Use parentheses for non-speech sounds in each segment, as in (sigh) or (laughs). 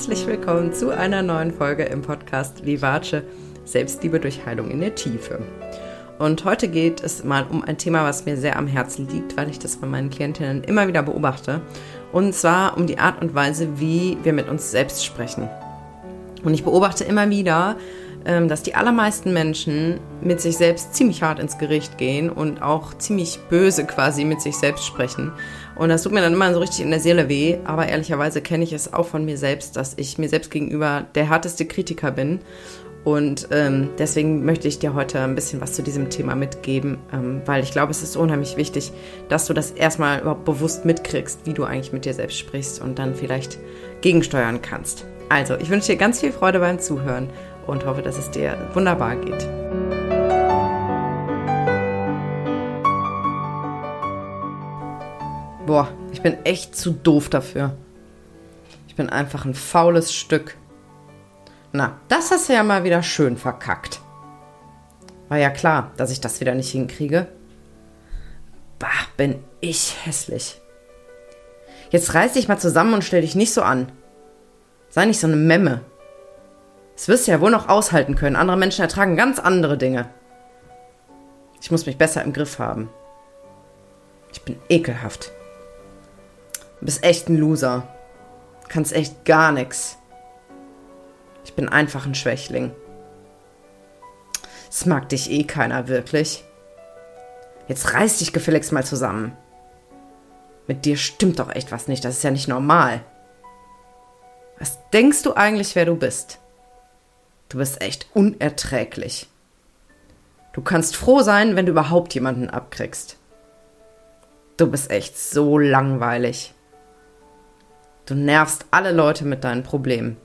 herzlich willkommen zu einer neuen Folge im Podcast Vivace Selbstliebe durch Heilung in der Tiefe. Und heute geht es mal um ein Thema, was mir sehr am Herzen liegt, weil ich das bei meinen Klientinnen immer wieder beobachte. Und zwar um die Art und Weise, wie wir mit uns selbst sprechen. Und ich beobachte immer wieder, dass die allermeisten Menschen mit sich selbst ziemlich hart ins Gericht gehen und auch ziemlich böse quasi mit sich selbst sprechen. Und das tut mir dann immer so richtig in der Seele weh. Aber ehrlicherweise kenne ich es auch von mir selbst, dass ich mir selbst gegenüber der härteste Kritiker bin. Und ähm, deswegen möchte ich dir heute ein bisschen was zu diesem Thema mitgeben, ähm, weil ich glaube, es ist unheimlich wichtig, dass du das erstmal überhaupt bewusst mitkriegst, wie du eigentlich mit dir selbst sprichst und dann vielleicht gegensteuern kannst. Also, ich wünsche dir ganz viel Freude beim Zuhören und hoffe, dass es dir wunderbar geht. Boah, ich bin echt zu doof dafür. Ich bin einfach ein faules Stück. Na, das hast du ja mal wieder schön verkackt. War ja klar, dass ich das wieder nicht hinkriege. Bah, bin ich hässlich. Jetzt reiß dich mal zusammen und stell dich nicht so an. Sei nicht so eine Memme. Das wirst du ja wohl noch aushalten können. Andere Menschen ertragen ganz andere Dinge. Ich muss mich besser im Griff haben. Ich bin ekelhaft. Du bist echt ein Loser. Kannst echt gar nichts. Ich bin einfach ein Schwächling. Es mag dich eh keiner wirklich. Jetzt reiß dich gefälligst mal zusammen. Mit dir stimmt doch echt was nicht. Das ist ja nicht normal. Was denkst du eigentlich, wer du bist? Du bist echt unerträglich. Du kannst froh sein, wenn du überhaupt jemanden abkriegst. Du bist echt so langweilig. Du nervst alle Leute mit deinen Problemen.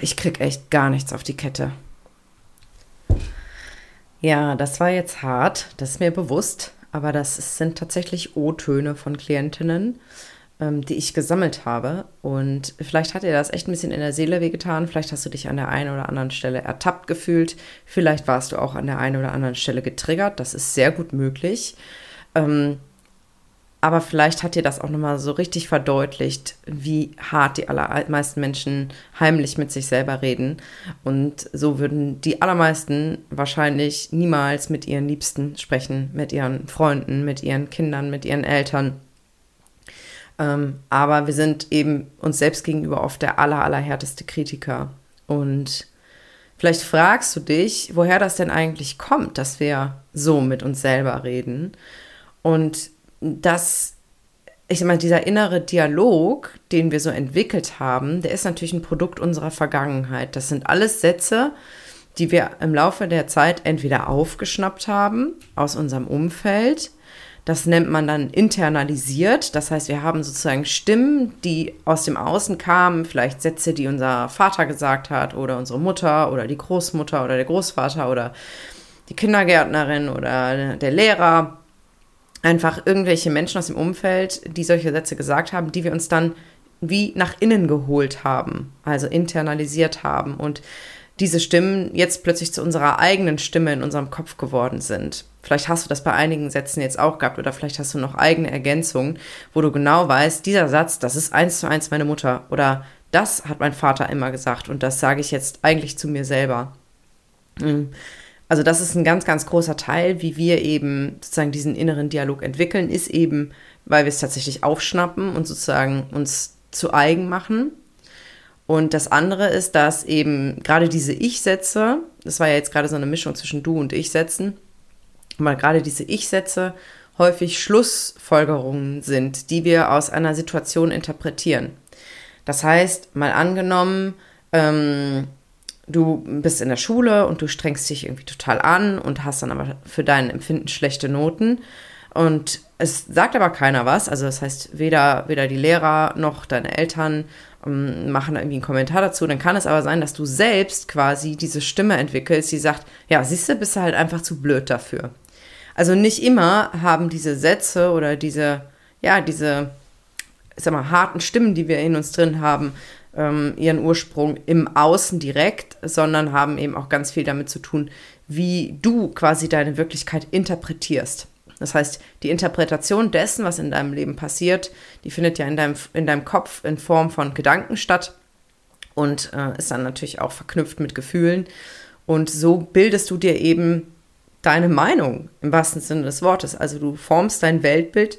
Ich krieg echt gar nichts auf die Kette. Ja, das war jetzt hart, das ist mir bewusst, aber das sind tatsächlich O-Töne von Klientinnen, die ich gesammelt habe. Und vielleicht hat dir das echt ein bisschen in der Seele wehgetan. Vielleicht hast du dich an der einen oder anderen Stelle ertappt gefühlt. Vielleicht warst du auch an der einen oder anderen Stelle getriggert. Das ist sehr gut möglich. Ähm, aber vielleicht hat dir das auch nochmal so richtig verdeutlicht, wie hart die allermeisten Menschen heimlich mit sich selber reden. Und so würden die allermeisten wahrscheinlich niemals mit ihren Liebsten sprechen, mit ihren Freunden, mit ihren Kindern, mit ihren Eltern. Ähm, aber wir sind eben uns selbst gegenüber oft der aller, allerhärteste Kritiker. Und vielleicht fragst du dich, woher das denn eigentlich kommt, dass wir so mit uns selber reden. Und dass, ich sag mal, dieser innere Dialog, den wir so entwickelt haben, der ist natürlich ein Produkt unserer Vergangenheit. Das sind alles Sätze, die wir im Laufe der Zeit entweder aufgeschnappt haben aus unserem Umfeld, das nennt man dann internalisiert. Das heißt, wir haben sozusagen Stimmen, die aus dem Außen kamen, vielleicht Sätze, die unser Vater gesagt hat oder unsere Mutter oder die Großmutter oder der Großvater oder die Kindergärtnerin oder der Lehrer. Einfach irgendwelche Menschen aus dem Umfeld, die solche Sätze gesagt haben, die wir uns dann wie nach innen geholt haben, also internalisiert haben und diese Stimmen jetzt plötzlich zu unserer eigenen Stimme in unserem Kopf geworden sind. Vielleicht hast du das bei einigen Sätzen jetzt auch gehabt oder vielleicht hast du noch eigene Ergänzungen, wo du genau weißt, dieser Satz, das ist eins zu eins meine Mutter oder das hat mein Vater immer gesagt und das sage ich jetzt eigentlich zu mir selber. Hm. Also das ist ein ganz, ganz großer Teil, wie wir eben sozusagen diesen inneren Dialog entwickeln, ist eben, weil wir es tatsächlich aufschnappen und sozusagen uns zu eigen machen und das andere ist, dass eben gerade diese Ich-Sätze, das war ja jetzt gerade so eine Mischung zwischen Du und Ich-Sätzen, weil gerade diese Ich-Sätze häufig Schlussfolgerungen sind, die wir aus einer Situation interpretieren. Das heißt, mal angenommen, ähm, du bist in der Schule und du strengst dich irgendwie total an und hast dann aber für dein Empfinden schlechte Noten. Und es sagt aber keiner was. Also das heißt, weder, weder die Lehrer noch deine Eltern ähm, machen irgendwie einen Kommentar dazu. Dann kann es aber sein, dass du selbst quasi diese Stimme entwickelst, die sagt, ja, siehst du, bist du halt einfach zu blöd dafür. Also nicht immer haben diese Sätze oder diese, ja, diese, ich sag mal, harten Stimmen, die wir in uns drin haben, ähm, ihren Ursprung im Außen direkt, sondern haben eben auch ganz viel damit zu tun, wie du quasi deine Wirklichkeit interpretierst. Das heißt, die Interpretation dessen, was in deinem Leben passiert, die findet ja in deinem, in deinem Kopf in Form von Gedanken statt und äh, ist dann natürlich auch verknüpft mit Gefühlen. Und so bildest du dir eben deine Meinung im wahrsten Sinne des Wortes. Also du formst dein Weltbild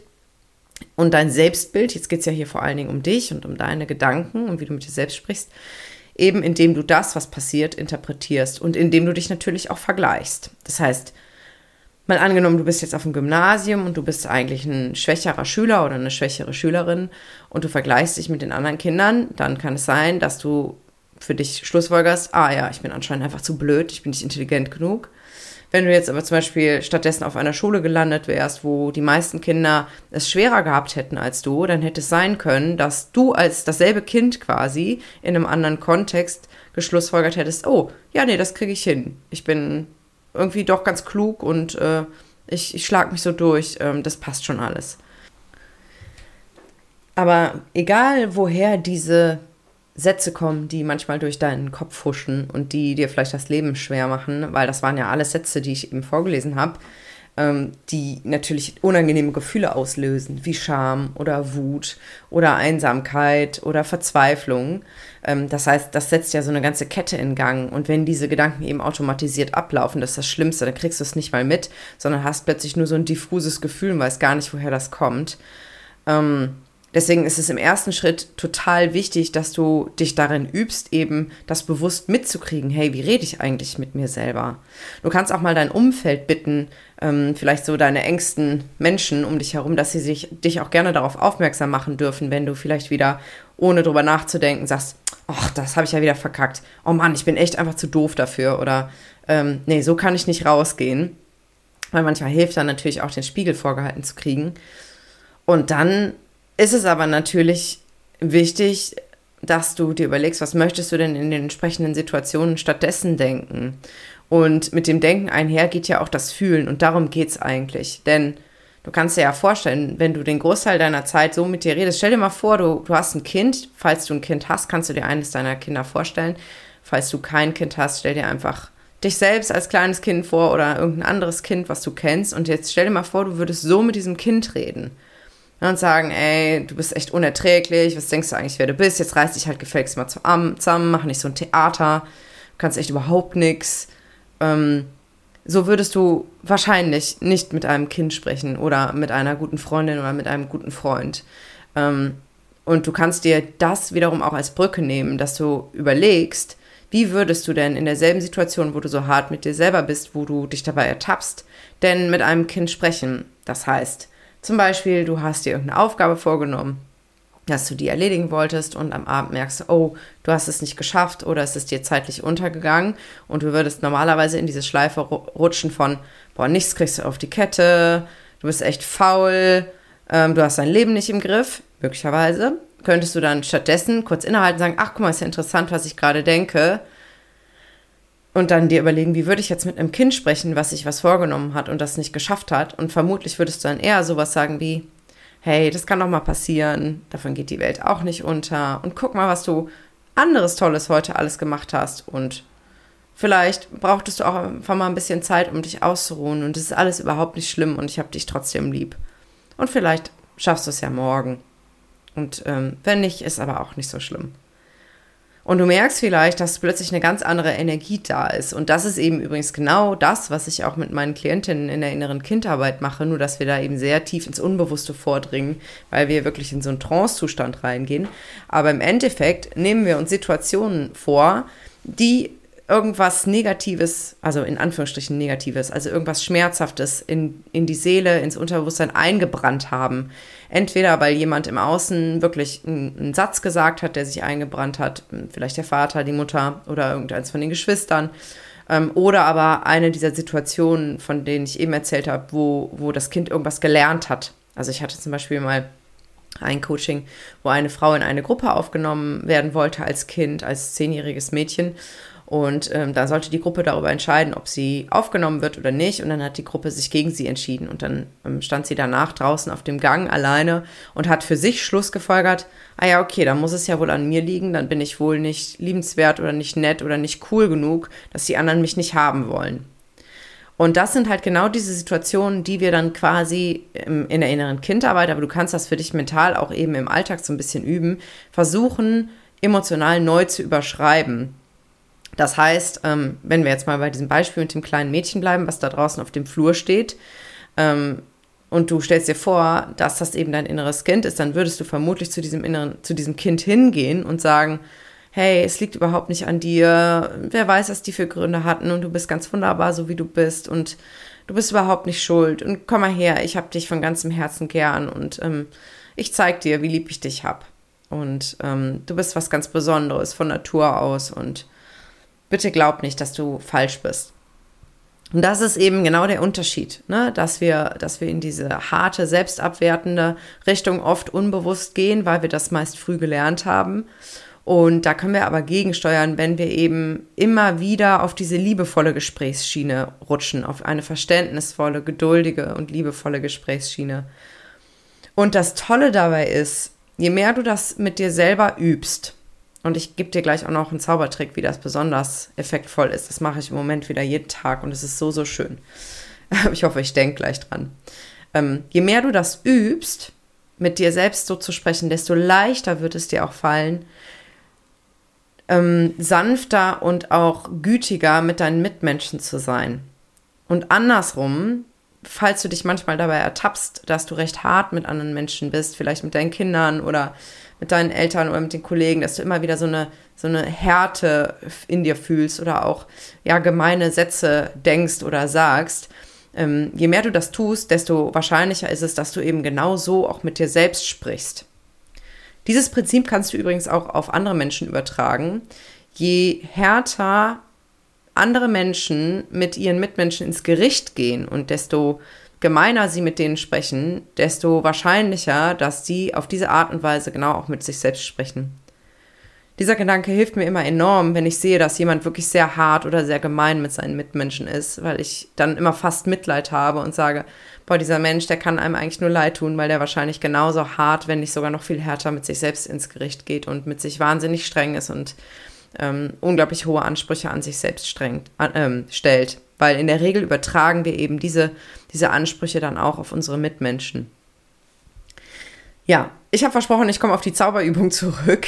und dein Selbstbild, jetzt geht es ja hier vor allen Dingen um dich und um deine Gedanken und wie du mit dir selbst sprichst, eben indem du das, was passiert, interpretierst und indem du dich natürlich auch vergleichst. Das heißt, mal angenommen, du bist jetzt auf dem Gymnasium und du bist eigentlich ein schwächerer Schüler oder eine schwächere Schülerin und du vergleichst dich mit den anderen Kindern, dann kann es sein, dass du für dich schlussfolgerst, ah ja, ich bin anscheinend einfach zu blöd, ich bin nicht intelligent genug. Wenn du jetzt aber zum Beispiel stattdessen auf einer Schule gelandet wärst, wo die meisten Kinder es schwerer gehabt hätten als du, dann hätte es sein können, dass du als dasselbe Kind quasi in einem anderen Kontext geschlussfolgert hättest, oh, ja, nee, das kriege ich hin. Ich bin irgendwie doch ganz klug und äh, ich, ich schlage mich so durch, ähm, das passt schon alles. Aber egal, woher diese Sätze kommen, die manchmal durch deinen Kopf huschen und die dir vielleicht das Leben schwer machen, weil das waren ja alles Sätze, die ich eben vorgelesen habe, ähm, die natürlich unangenehme Gefühle auslösen, wie Scham oder Wut oder Einsamkeit oder Verzweiflung. Ähm, das heißt, das setzt ja so eine ganze Kette in Gang. Und wenn diese Gedanken eben automatisiert ablaufen, das ist das Schlimmste, dann kriegst du es nicht mal mit, sondern hast plötzlich nur so ein diffuses Gefühl und weißt gar nicht, woher das kommt. Ähm, Deswegen ist es im ersten Schritt total wichtig, dass du dich darin übst, eben das bewusst mitzukriegen. Hey, wie rede ich eigentlich mit mir selber? Du kannst auch mal dein Umfeld bitten, ähm, vielleicht so deine engsten Menschen um dich herum, dass sie sich, dich auch gerne darauf aufmerksam machen dürfen, wenn du vielleicht wieder, ohne drüber nachzudenken, sagst, ach, das habe ich ja wieder verkackt. Oh Mann, ich bin echt einfach zu doof dafür. Oder ähm, nee, so kann ich nicht rausgehen. Weil manchmal hilft dann natürlich auch, den Spiegel vorgehalten zu kriegen. Und dann ist es aber natürlich wichtig, dass du dir überlegst, was möchtest du denn in den entsprechenden Situationen stattdessen denken. Und mit dem Denken einher geht ja auch das Fühlen und darum geht es eigentlich. Denn du kannst dir ja vorstellen, wenn du den Großteil deiner Zeit so mit dir redest, stell dir mal vor, du, du hast ein Kind. Falls du ein Kind hast, kannst du dir eines deiner Kinder vorstellen. Falls du kein Kind hast, stell dir einfach dich selbst als kleines Kind vor oder irgendein anderes Kind, was du kennst. Und jetzt stell dir mal vor, du würdest so mit diesem Kind reden und sagen, ey, du bist echt unerträglich, was denkst du eigentlich, wer du bist? Jetzt reiß dich halt gefälligst mal zusammen, mach nicht so ein Theater, kannst echt überhaupt nichts. Ähm, so würdest du wahrscheinlich nicht mit einem Kind sprechen oder mit einer guten Freundin oder mit einem guten Freund. Ähm, und du kannst dir das wiederum auch als Brücke nehmen, dass du überlegst, wie würdest du denn in derselben Situation, wo du so hart mit dir selber bist, wo du dich dabei ertappst, denn mit einem Kind sprechen? Das heißt, zum Beispiel, du hast dir irgendeine Aufgabe vorgenommen, dass du die erledigen wolltest und am Abend merkst, oh, du hast es nicht geschafft oder es ist dir zeitlich untergegangen und du würdest normalerweise in diese Schleife rutschen von, boah, nichts kriegst du auf die Kette, du bist echt faul, ähm, du hast dein Leben nicht im Griff, möglicherweise. Könntest du dann stattdessen kurz innehalten und sagen, ach, guck mal, ist ja interessant, was ich gerade denke und dann dir überlegen, wie würde ich jetzt mit einem Kind sprechen, was sich was vorgenommen hat und das nicht geschafft hat. Und vermutlich würdest du dann eher sowas sagen wie, hey, das kann doch mal passieren, davon geht die Welt auch nicht unter. Und guck mal, was du anderes Tolles heute alles gemacht hast. Und vielleicht brauchtest du auch einfach mal ein bisschen Zeit, um dich auszuruhen. Und es ist alles überhaupt nicht schlimm und ich habe dich trotzdem lieb. Und vielleicht schaffst du es ja morgen. Und ähm, wenn nicht, ist aber auch nicht so schlimm. Und du merkst vielleicht, dass plötzlich eine ganz andere Energie da ist. Und das ist eben übrigens genau das, was ich auch mit meinen Klientinnen in der inneren Kindarbeit mache, nur dass wir da eben sehr tief ins Unbewusste vordringen, weil wir wirklich in so einen Trance-Zustand reingehen. Aber im Endeffekt nehmen wir uns Situationen vor, die irgendwas Negatives, also in Anführungsstrichen Negatives, also irgendwas Schmerzhaftes in, in die Seele, ins Unterbewusstsein eingebrannt haben. Entweder weil jemand im Außen wirklich einen, einen Satz gesagt hat, der sich eingebrannt hat, vielleicht der Vater, die Mutter oder irgendeins von den Geschwistern. Ähm, oder aber eine dieser Situationen, von denen ich eben erzählt habe, wo, wo das Kind irgendwas gelernt hat. Also ich hatte zum Beispiel mal ein Coaching, wo eine Frau in eine Gruppe aufgenommen werden wollte als Kind, als zehnjähriges Mädchen. Und ähm, da sollte die Gruppe darüber entscheiden, ob sie aufgenommen wird oder nicht. Und dann hat die Gruppe sich gegen sie entschieden. Und dann ähm, stand sie danach draußen auf dem Gang alleine und hat für sich Schluss gefolgert, ah ja, okay, dann muss es ja wohl an mir liegen, dann bin ich wohl nicht liebenswert oder nicht nett oder nicht cool genug, dass die anderen mich nicht haben wollen. Und das sind halt genau diese Situationen, die wir dann quasi in der inneren Kindarbeit, aber du kannst das für dich mental auch eben im Alltag so ein bisschen üben, versuchen, emotional neu zu überschreiben. Das heißt, ähm, wenn wir jetzt mal bei diesem Beispiel mit dem kleinen Mädchen bleiben, was da draußen auf dem Flur steht, ähm, und du stellst dir vor, dass das eben dein inneres Kind ist, dann würdest du vermutlich zu diesem inneren, zu diesem Kind hingehen und sagen, hey, es liegt überhaupt nicht an dir, wer weiß, was die für Gründe hatten und du bist ganz wunderbar, so wie du bist und du bist überhaupt nicht schuld und komm mal her, ich hab dich von ganzem Herzen gern und ähm, ich zeig dir, wie lieb ich dich hab. Und ähm, du bist was ganz Besonderes von Natur aus und bitte glaub nicht, dass du falsch bist. Und das ist eben genau der Unterschied, ne? dass, wir, dass wir in diese harte, selbstabwertende Richtung oft unbewusst gehen, weil wir das meist früh gelernt haben. Und da können wir aber gegensteuern, wenn wir eben immer wieder auf diese liebevolle Gesprächsschiene rutschen, auf eine verständnisvolle, geduldige und liebevolle Gesprächsschiene. Und das Tolle dabei ist, je mehr du das mit dir selber übst, und ich gebe dir gleich auch noch einen Zaubertrick, wie das besonders effektvoll ist. Das mache ich im Moment wieder jeden Tag und es ist so, so schön. (laughs) Ich hoffe, ich denke gleich dran. Ähm, je mehr du das übst, mit dir selbst so zu sprechen, desto leichter wird es dir auch fallen, ähm, sanfter und auch gütiger mit deinen Mitmenschen zu sein. Und andersrum, falls du dich manchmal dabei ertappst, dass du recht hart mit anderen Menschen bist, vielleicht mit deinen Kindern oder mit deinen Eltern oder mit den Kollegen, dass du immer wieder so eine, so eine Härte in dir fühlst oder auch ja gemeine Sätze denkst oder sagst. Ähm, je mehr du das tust, desto wahrscheinlicher ist es, dass du eben genau so auch mit dir selbst sprichst. Dieses Prinzip kannst du übrigens auch auf andere Menschen übertragen. Je härter andere Menschen mit ihren Mitmenschen ins Gericht gehen und desto gemeiner sie mit denen sprechen, desto wahrscheinlicher, dass sie auf diese Art und Weise genau auch mit sich selbst sprechen. Dieser Gedanke hilft mir immer enorm, wenn ich sehe, dass jemand wirklich sehr hart oder sehr gemein mit seinen Mitmenschen ist, weil ich dann immer fast Mitleid habe und sage, boah, dieser Mensch, der kann einem eigentlich nur leid tun, weil der wahrscheinlich genauso hart, wenn nicht sogar noch viel härter mit sich selbst ins Gericht geht und mit sich wahnsinnig streng ist und ähm, unglaublich hohe Ansprüche an sich selbst strengt, äh, stellt. Weil in der Regel übertragen wir eben diese, diese Ansprüche dann auch auf unsere Mitmenschen. Ja, ich habe versprochen, ich komme auf die Zauberübung zurück,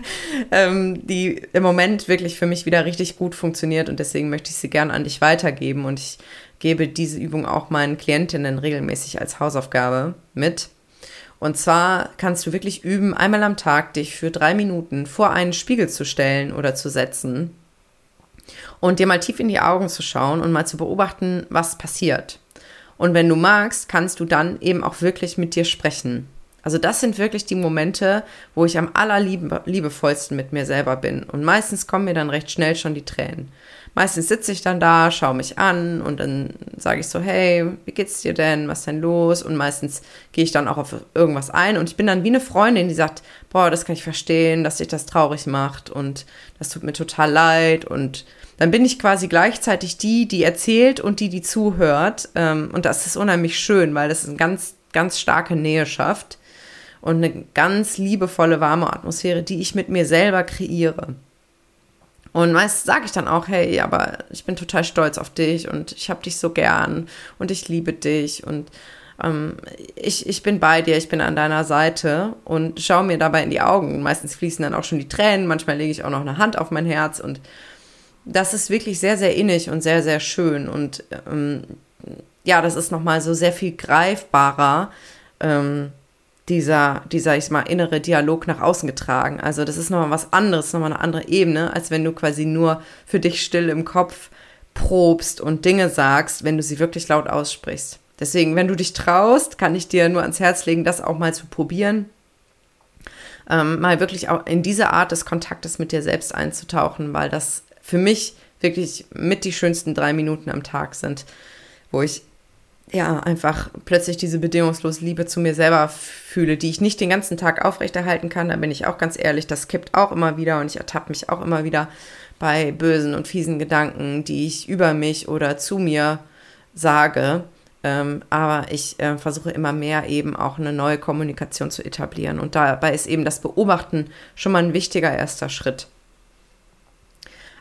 (laughs) ähm, die im Moment wirklich für mich wieder richtig gut funktioniert und deswegen möchte ich sie gern an dich weitergeben und ich gebe diese Übung auch meinen Klientinnen regelmäßig als Hausaufgabe mit. Und zwar kannst du wirklich üben, einmal am Tag dich für drei Minuten vor einen Spiegel zu stellen oder zu setzen und dir mal tief in die Augen zu schauen und mal zu beobachten, was passiert. Und wenn du magst, kannst du dann eben auch wirklich mit dir sprechen. Also das sind wirklich die Momente, wo ich am allerliebevollsten mit mir selber bin. Und meistens kommen mir dann recht schnell schon die Tränen. Meistens sitze ich dann da, schaue mich an und dann sage ich so, hey, wie geht's dir denn? Was ist denn los? Und meistens gehe ich dann auch auf irgendwas ein und ich bin dann wie eine Freundin, die sagt, boah, das kann ich verstehen, dass sich das traurig macht und das tut mir total leid und dann bin ich quasi gleichzeitig die, die erzählt und die, die zuhört. Ähm, und das ist unheimlich schön, weil das eine ganz, ganz starke Nähe schafft und eine ganz liebevolle, warme Atmosphäre, die ich mit mir selber kreiere. Und meist sage ich dann auch, hey, aber ich bin total stolz auf dich und ich habe dich so gern und ich liebe dich und ähm, ich, ich bin bei dir, ich bin an deiner Seite und schaue mir dabei in die Augen. Meistens fließen dann auch schon die Tränen, manchmal lege ich auch noch eine Hand auf mein Herz und das ist wirklich sehr, sehr innig und sehr, sehr schön und ähm, ja, das ist nochmal so sehr viel greifbarer. Ähm, dieser, dieser, ich mal, innere Dialog nach außen getragen. Also das ist nochmal was anderes, nochmal eine andere Ebene, als wenn du quasi nur für dich still im Kopf probst und Dinge sagst, wenn du sie wirklich laut aussprichst. Deswegen, wenn du dich traust, kann ich dir nur ans Herz legen, das auch mal zu probieren. Ähm, mal wirklich auch in diese Art des Kontaktes mit dir selbst einzutauchen, weil das für mich wirklich mit die schönsten drei Minuten am Tag sind, wo ich ja, einfach plötzlich diese bedingungslose Liebe zu mir selber fühle, die ich nicht den ganzen Tag aufrechterhalten kann. Da bin ich auch ganz ehrlich, das kippt auch immer wieder und ich ertappe mich auch immer wieder bei bösen und fiesen Gedanken, die ich über mich oder zu mir sage. Ähm, aber ich äh, versuche immer mehr eben auch eine neue Kommunikation zu etablieren. Und dabei ist eben das Beobachten schon mal ein wichtiger erster Schritt.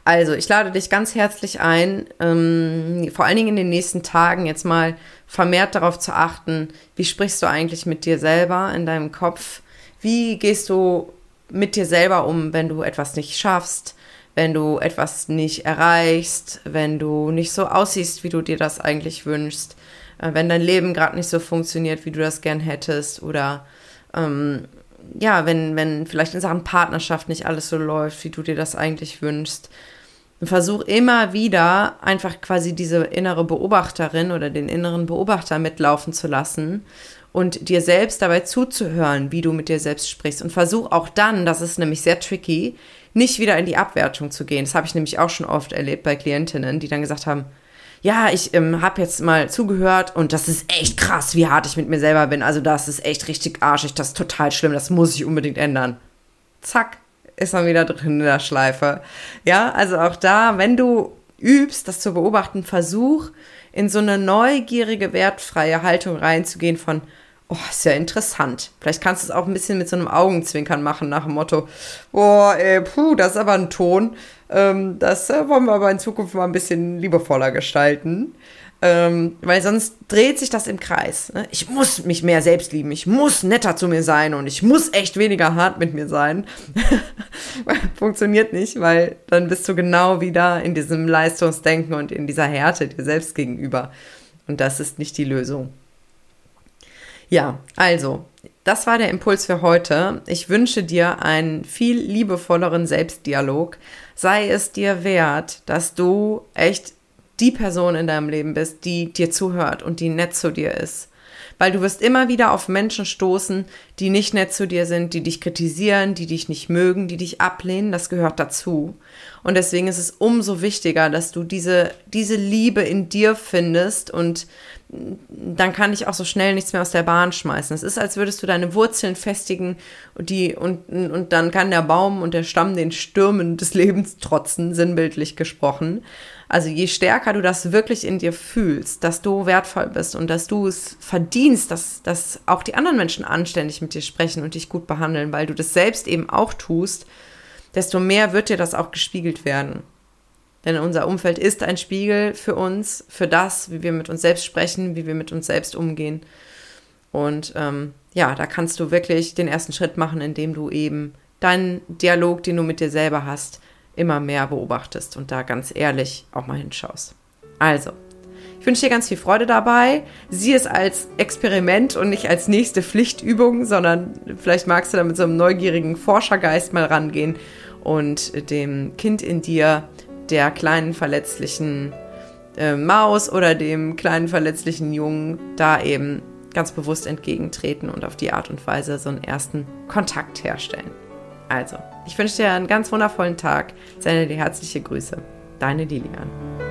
Also, ich lade dich ganz herzlich ein, ähm, vor allen Dingen in den nächsten Tagen jetzt mal vermehrt darauf zu achten, wie sprichst du eigentlich mit dir selber in deinem Kopf? Wie gehst du mit dir selber um, wenn du etwas nicht schaffst, wenn du etwas nicht erreichst, wenn du nicht so aussiehst, wie du dir das eigentlich wünschst, äh, wenn dein Leben gerade nicht so funktioniert, wie du das gern hättest oder ähm, ja, wenn, wenn vielleicht in Sachen Partnerschaft nicht alles so läuft, wie du dir das eigentlich wünschst. Versuch immer wieder einfach quasi diese innere Beobachterin oder den inneren Beobachter mitlaufen zu lassen und dir selbst dabei zuzuhören, wie du mit dir selbst sprichst. Und versuch auch dann, das ist nämlich sehr tricky, nicht wieder in die Abwertung zu gehen. Das habe ich nämlich auch schon oft erlebt bei Klientinnen, die dann gesagt haben, ja, ich ähm, habe jetzt mal zugehört und das ist echt krass, wie hart ich mit mir selber bin. Also das ist echt richtig arschig, das ist total schlimm, das muss ich unbedingt ändern. Zack, ist man wieder drin in der Schleife. Ja, also auch da, wenn du übst, das zu beobachten, versuch in so eine neugierige, wertfreie Haltung reinzugehen von, oh, ist ja interessant. Vielleicht kannst du es auch ein bisschen mit so einem Augenzwinkern machen, nach dem Motto, oh, ey, puh, das ist aber ein Ton. Ähm, das äh, wollen wir aber in Zukunft mal ein bisschen liebevoller gestalten. Ähm, weil sonst dreht sich das im Kreis. Ne? Ich muss mich mehr selbst lieben, ich muss netter zu mir sein und ich muss echt weniger hart mit mir sein. (laughs) Funktioniert nicht, weil dann bist du genau wieder in diesem Leistungsdenken und in dieser Härte dir selbst gegenüber. Und das ist nicht die Lösung. Ja, also, das war der Impuls für heute. Ich wünsche dir einen viel liebevolleren Selbstdialog. Sei es dir wert, dass du echt die Person in deinem Leben bist, die dir zuhört und die nett zu dir ist. Weil du wirst immer wieder auf Menschen stoßen, die nicht nett zu dir sind, die dich kritisieren, die dich nicht mögen, die dich ablehnen. Das gehört dazu. Und deswegen ist es umso wichtiger, dass du diese, diese Liebe in dir findest und dann kann ich auch so schnell nichts mehr aus der Bahn schmeißen. Es ist, als würdest du deine Wurzeln festigen und, die, und, und dann kann der Baum und der Stamm den Stürmen des Lebens trotzen, sinnbildlich gesprochen. Also je stärker du das wirklich in dir fühlst, dass du wertvoll bist und dass du es verdienst, dass, dass auch die anderen Menschen anständig mit dir sprechen und dich gut behandeln, weil du das selbst eben auch tust, desto mehr wird dir das auch gespiegelt werden. Denn unser Umfeld ist ein Spiegel für uns, für das, wie wir mit uns selbst sprechen, wie wir mit uns selbst umgehen. Und ähm, ja, da kannst du wirklich den ersten Schritt machen, indem du eben deinen Dialog, den du mit dir selber hast, immer mehr beobachtest und da ganz ehrlich auch mal hinschaust. Also, ich wünsche dir ganz viel Freude dabei. Sieh es als Experiment und nicht als nächste Pflichtübung, sondern vielleicht magst du da mit so einem neugierigen Forschergeist mal rangehen und dem Kind in dir der kleinen verletzlichen äh, Maus oder dem kleinen verletzlichen Jungen da eben ganz bewusst entgegentreten und auf die Art und Weise so einen ersten Kontakt herstellen. Also, ich wünsche dir einen ganz wundervollen Tag. Sende dir herzliche Grüße. Deine Lilian.